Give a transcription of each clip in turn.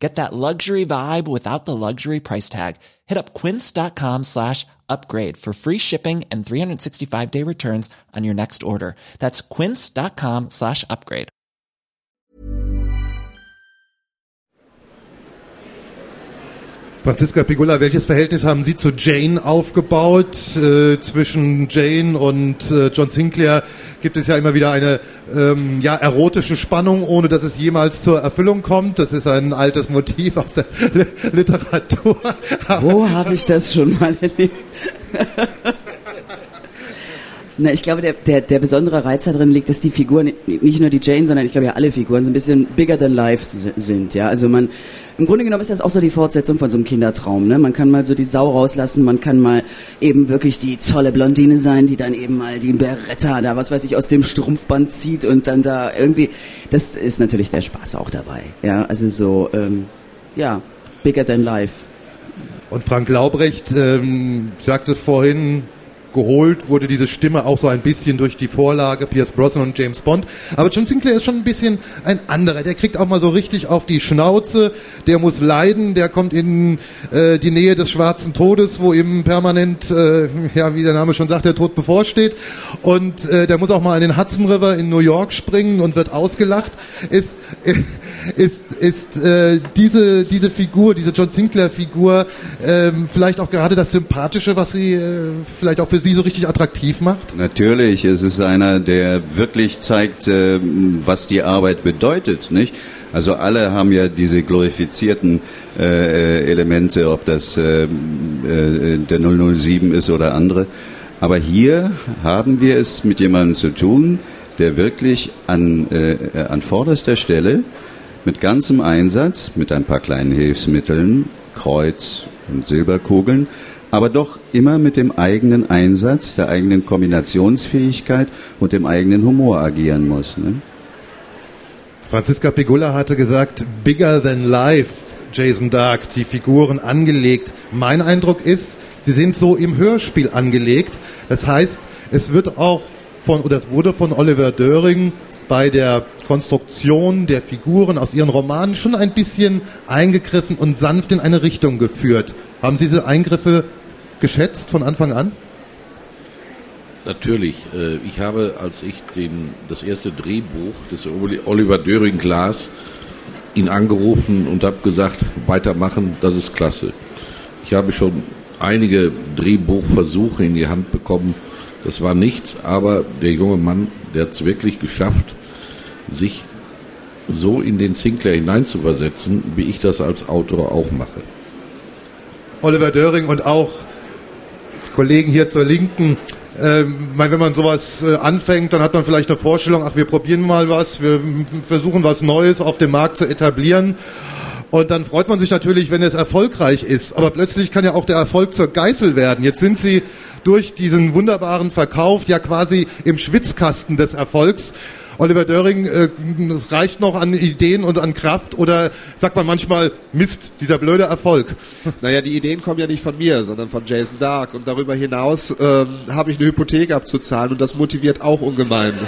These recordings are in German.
Get that luxury vibe without the luxury price tag. Hit up quince.com slash upgrade for free shipping and 365 day returns on your next order. That's quince.com slash upgrade. Franziska Pigula, welches Verhältnis haben Sie zu Jane aufgebaut? Äh, zwischen Jane und äh, John Sinclair gibt es ja immer wieder eine ähm, ja, erotische Spannung, ohne dass es jemals zur Erfüllung kommt. Das ist ein altes Motiv aus der Literatur. Wo habe ich das schon mal erlebt? Na, ich glaube, der, der, der besondere Reiz darin liegt, dass die Figuren, nicht nur die Jane, sondern ich glaube ja alle Figuren so ein bisschen bigger than life sind. Ja, also man, im Grunde genommen ist das auch so die Fortsetzung von so einem Kindertraum. Ne? Man kann mal so die Sau rauslassen, man kann mal eben wirklich die tolle Blondine sein, die dann eben mal die Beretta da, was weiß ich, aus dem Strumpfband zieht und dann da irgendwie. Das ist natürlich der Spaß auch dabei. Ja, also so, ähm, ja, bigger than life. Und Frank Laubrecht ähm, sagte vorhin, geholt wurde diese Stimme auch so ein bisschen durch die Vorlage Pierce Brosnan und James Bond. Aber John Sinclair ist schon ein bisschen ein anderer. Der kriegt auch mal so richtig auf die Schnauze. Der muss leiden. Der kommt in äh, die Nähe des schwarzen Todes, wo ihm permanent, äh, ja, wie der Name schon sagt, der Tod bevorsteht. Und äh, der muss auch mal in den Hudson River in New York springen und wird ausgelacht. Ist, ist, ist äh, diese, diese Figur, diese John Sinclair-Figur, äh, vielleicht auch gerade das Sympathische, was sie äh, vielleicht auch für Sie so richtig attraktiv macht? Natürlich, es ist einer, der wirklich zeigt, äh, was die Arbeit bedeutet, nicht? Also alle haben ja diese glorifizierten äh, Elemente, ob das äh, äh, der 007 ist oder andere. Aber hier haben wir es mit jemandem zu tun, der wirklich an, äh, an vorderster Stelle mit ganzem Einsatz, mit ein paar kleinen Hilfsmitteln, Kreuz und Silberkugeln, aber doch immer mit dem eigenen Einsatz, der eigenen Kombinationsfähigkeit und dem eigenen Humor agieren muss. Ne? Franziska Pigula hatte gesagt, bigger than life, Jason Dark, die Figuren angelegt. Mein Eindruck ist, sie sind so im Hörspiel angelegt. Das heißt, es wird auch von, oder es wurde von Oliver Döring bei der Konstruktion der Figuren aus ihren Romanen schon ein bisschen eingegriffen und sanft in eine Richtung geführt. Haben Sie diese Eingriffe geschätzt von Anfang an? Natürlich. Äh, ich habe, als ich den, das erste Drehbuch des Oliver Döring Glas ihn angerufen und habe gesagt, weitermachen, das ist klasse. Ich habe schon einige Drehbuchversuche in die Hand bekommen. Das war nichts, aber der junge Mann, der hat es wirklich geschafft, sich so in den Sinclair hineinzuversetzen, wie ich das als Autor auch mache. Oliver Döring und auch Kollegen hier zur Linken, äh, wenn man sowas äh, anfängt, dann hat man vielleicht eine Vorstellung, ach, wir probieren mal was, wir versuchen was Neues auf dem Markt zu etablieren. Und dann freut man sich natürlich, wenn es erfolgreich ist. Aber plötzlich kann ja auch der Erfolg zur Geißel werden. Jetzt sind sie durch diesen wunderbaren Verkauf ja quasi im Schwitzkasten des Erfolgs. Oliver Döring, äh, es reicht noch an Ideen und an Kraft oder sagt man manchmal, Mist, dieser blöde Erfolg? Naja, die Ideen kommen ja nicht von mir, sondern von Jason Dark und darüber hinaus ähm, habe ich eine Hypothek abzuzahlen und das motiviert auch ungemein.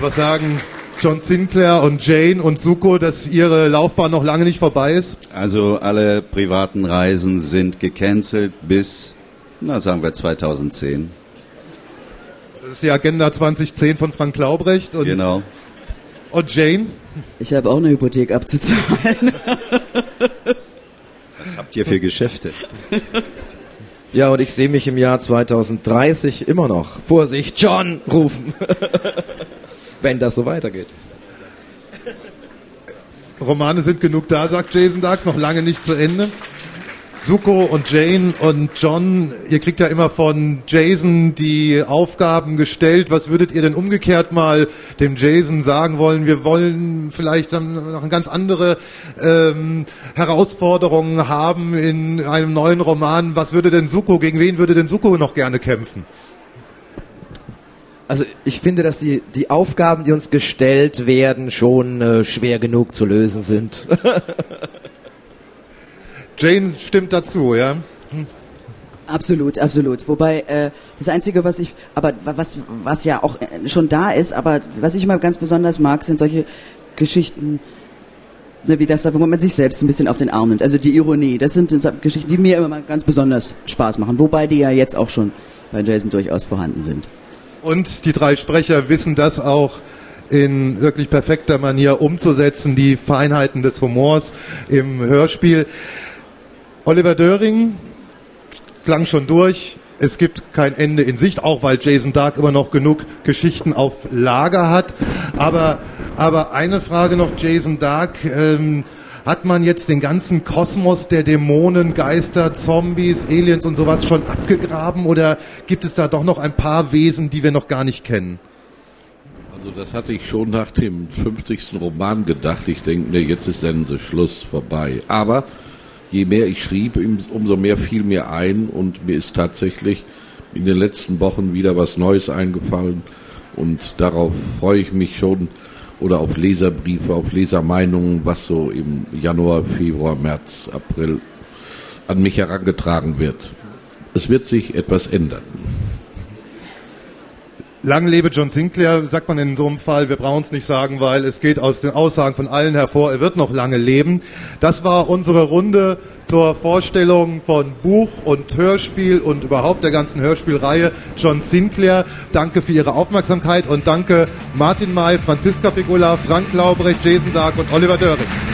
Was sagen John Sinclair und Jane und Suko, dass ihre Laufbahn noch lange nicht vorbei ist? Also alle privaten Reisen sind gecancelt bis na, sagen wir 2010. Das ist die Agenda 2010 von Frank Laubrecht. Und, genau. Und Jane? Ich habe auch eine Hypothek abzuzahlen. Was habt ihr für Geschäfte? Ja, und ich sehe mich im Jahr 2030 immer noch Vorsicht, John rufen. Wenn das so weitergeht. Romane sind genug da, sagt Jason Darks, noch lange nicht zu Ende. Suko und Jane und John, ihr kriegt ja immer von Jason die Aufgaben gestellt. Was würdet ihr denn umgekehrt mal dem Jason sagen wollen? Wir wollen vielleicht dann noch eine ganz andere ähm, Herausforderungen haben in einem neuen Roman. Was würde denn Suko, gegen wen würde denn Suko noch gerne kämpfen? Also ich finde, dass die, die Aufgaben, die uns gestellt werden, schon äh, schwer genug zu lösen sind. Jane stimmt dazu, ja? Absolut, absolut. Wobei äh, das Einzige, was ich, aber was was ja auch äh, schon da ist, aber was ich immer ganz besonders mag, sind solche Geschichten, ne, wie das da, wo man sich selbst ein bisschen auf den Arm nimmt. Also die Ironie, das sind Geschichten, die mir immer mal ganz besonders Spaß machen. Wobei die ja jetzt auch schon bei Jason durchaus vorhanden sind. Und die drei Sprecher wissen das auch in wirklich perfekter Manier umzusetzen, die Feinheiten des Humors im Hörspiel. Oliver Döring klang schon durch. Es gibt kein Ende in Sicht, auch weil Jason Dark immer noch genug Geschichten auf Lager hat. Aber, aber eine Frage noch, Jason Dark. Ähm, hat man jetzt den ganzen Kosmos der Dämonen, Geister, Zombies, Aliens und sowas schon abgegraben oder gibt es da doch noch ein paar Wesen, die wir noch gar nicht kennen? Also das hatte ich schon nach dem 50. Roman gedacht. Ich denke, nee, jetzt ist der Schluss vorbei. Aber je mehr ich schrieb, umso mehr fiel mir ein und mir ist tatsächlich in den letzten Wochen wieder was Neues eingefallen und darauf freue ich mich schon oder auf Leserbriefe, auf Lesermeinungen, was so im Januar, Februar, März, April an mich herangetragen wird. Es wird sich etwas ändern. Lang lebe John Sinclair, sagt man in so einem Fall. Wir brauchen es nicht sagen, weil es geht aus den Aussagen von allen hervor, er wird noch lange leben. Das war unsere Runde zur Vorstellung von Buch und Hörspiel und überhaupt der ganzen Hörspielreihe John Sinclair. Danke für Ihre Aufmerksamkeit und danke Martin May, Franziska Pigula, Frank Laubrecht, Jason Dark und Oliver Döring.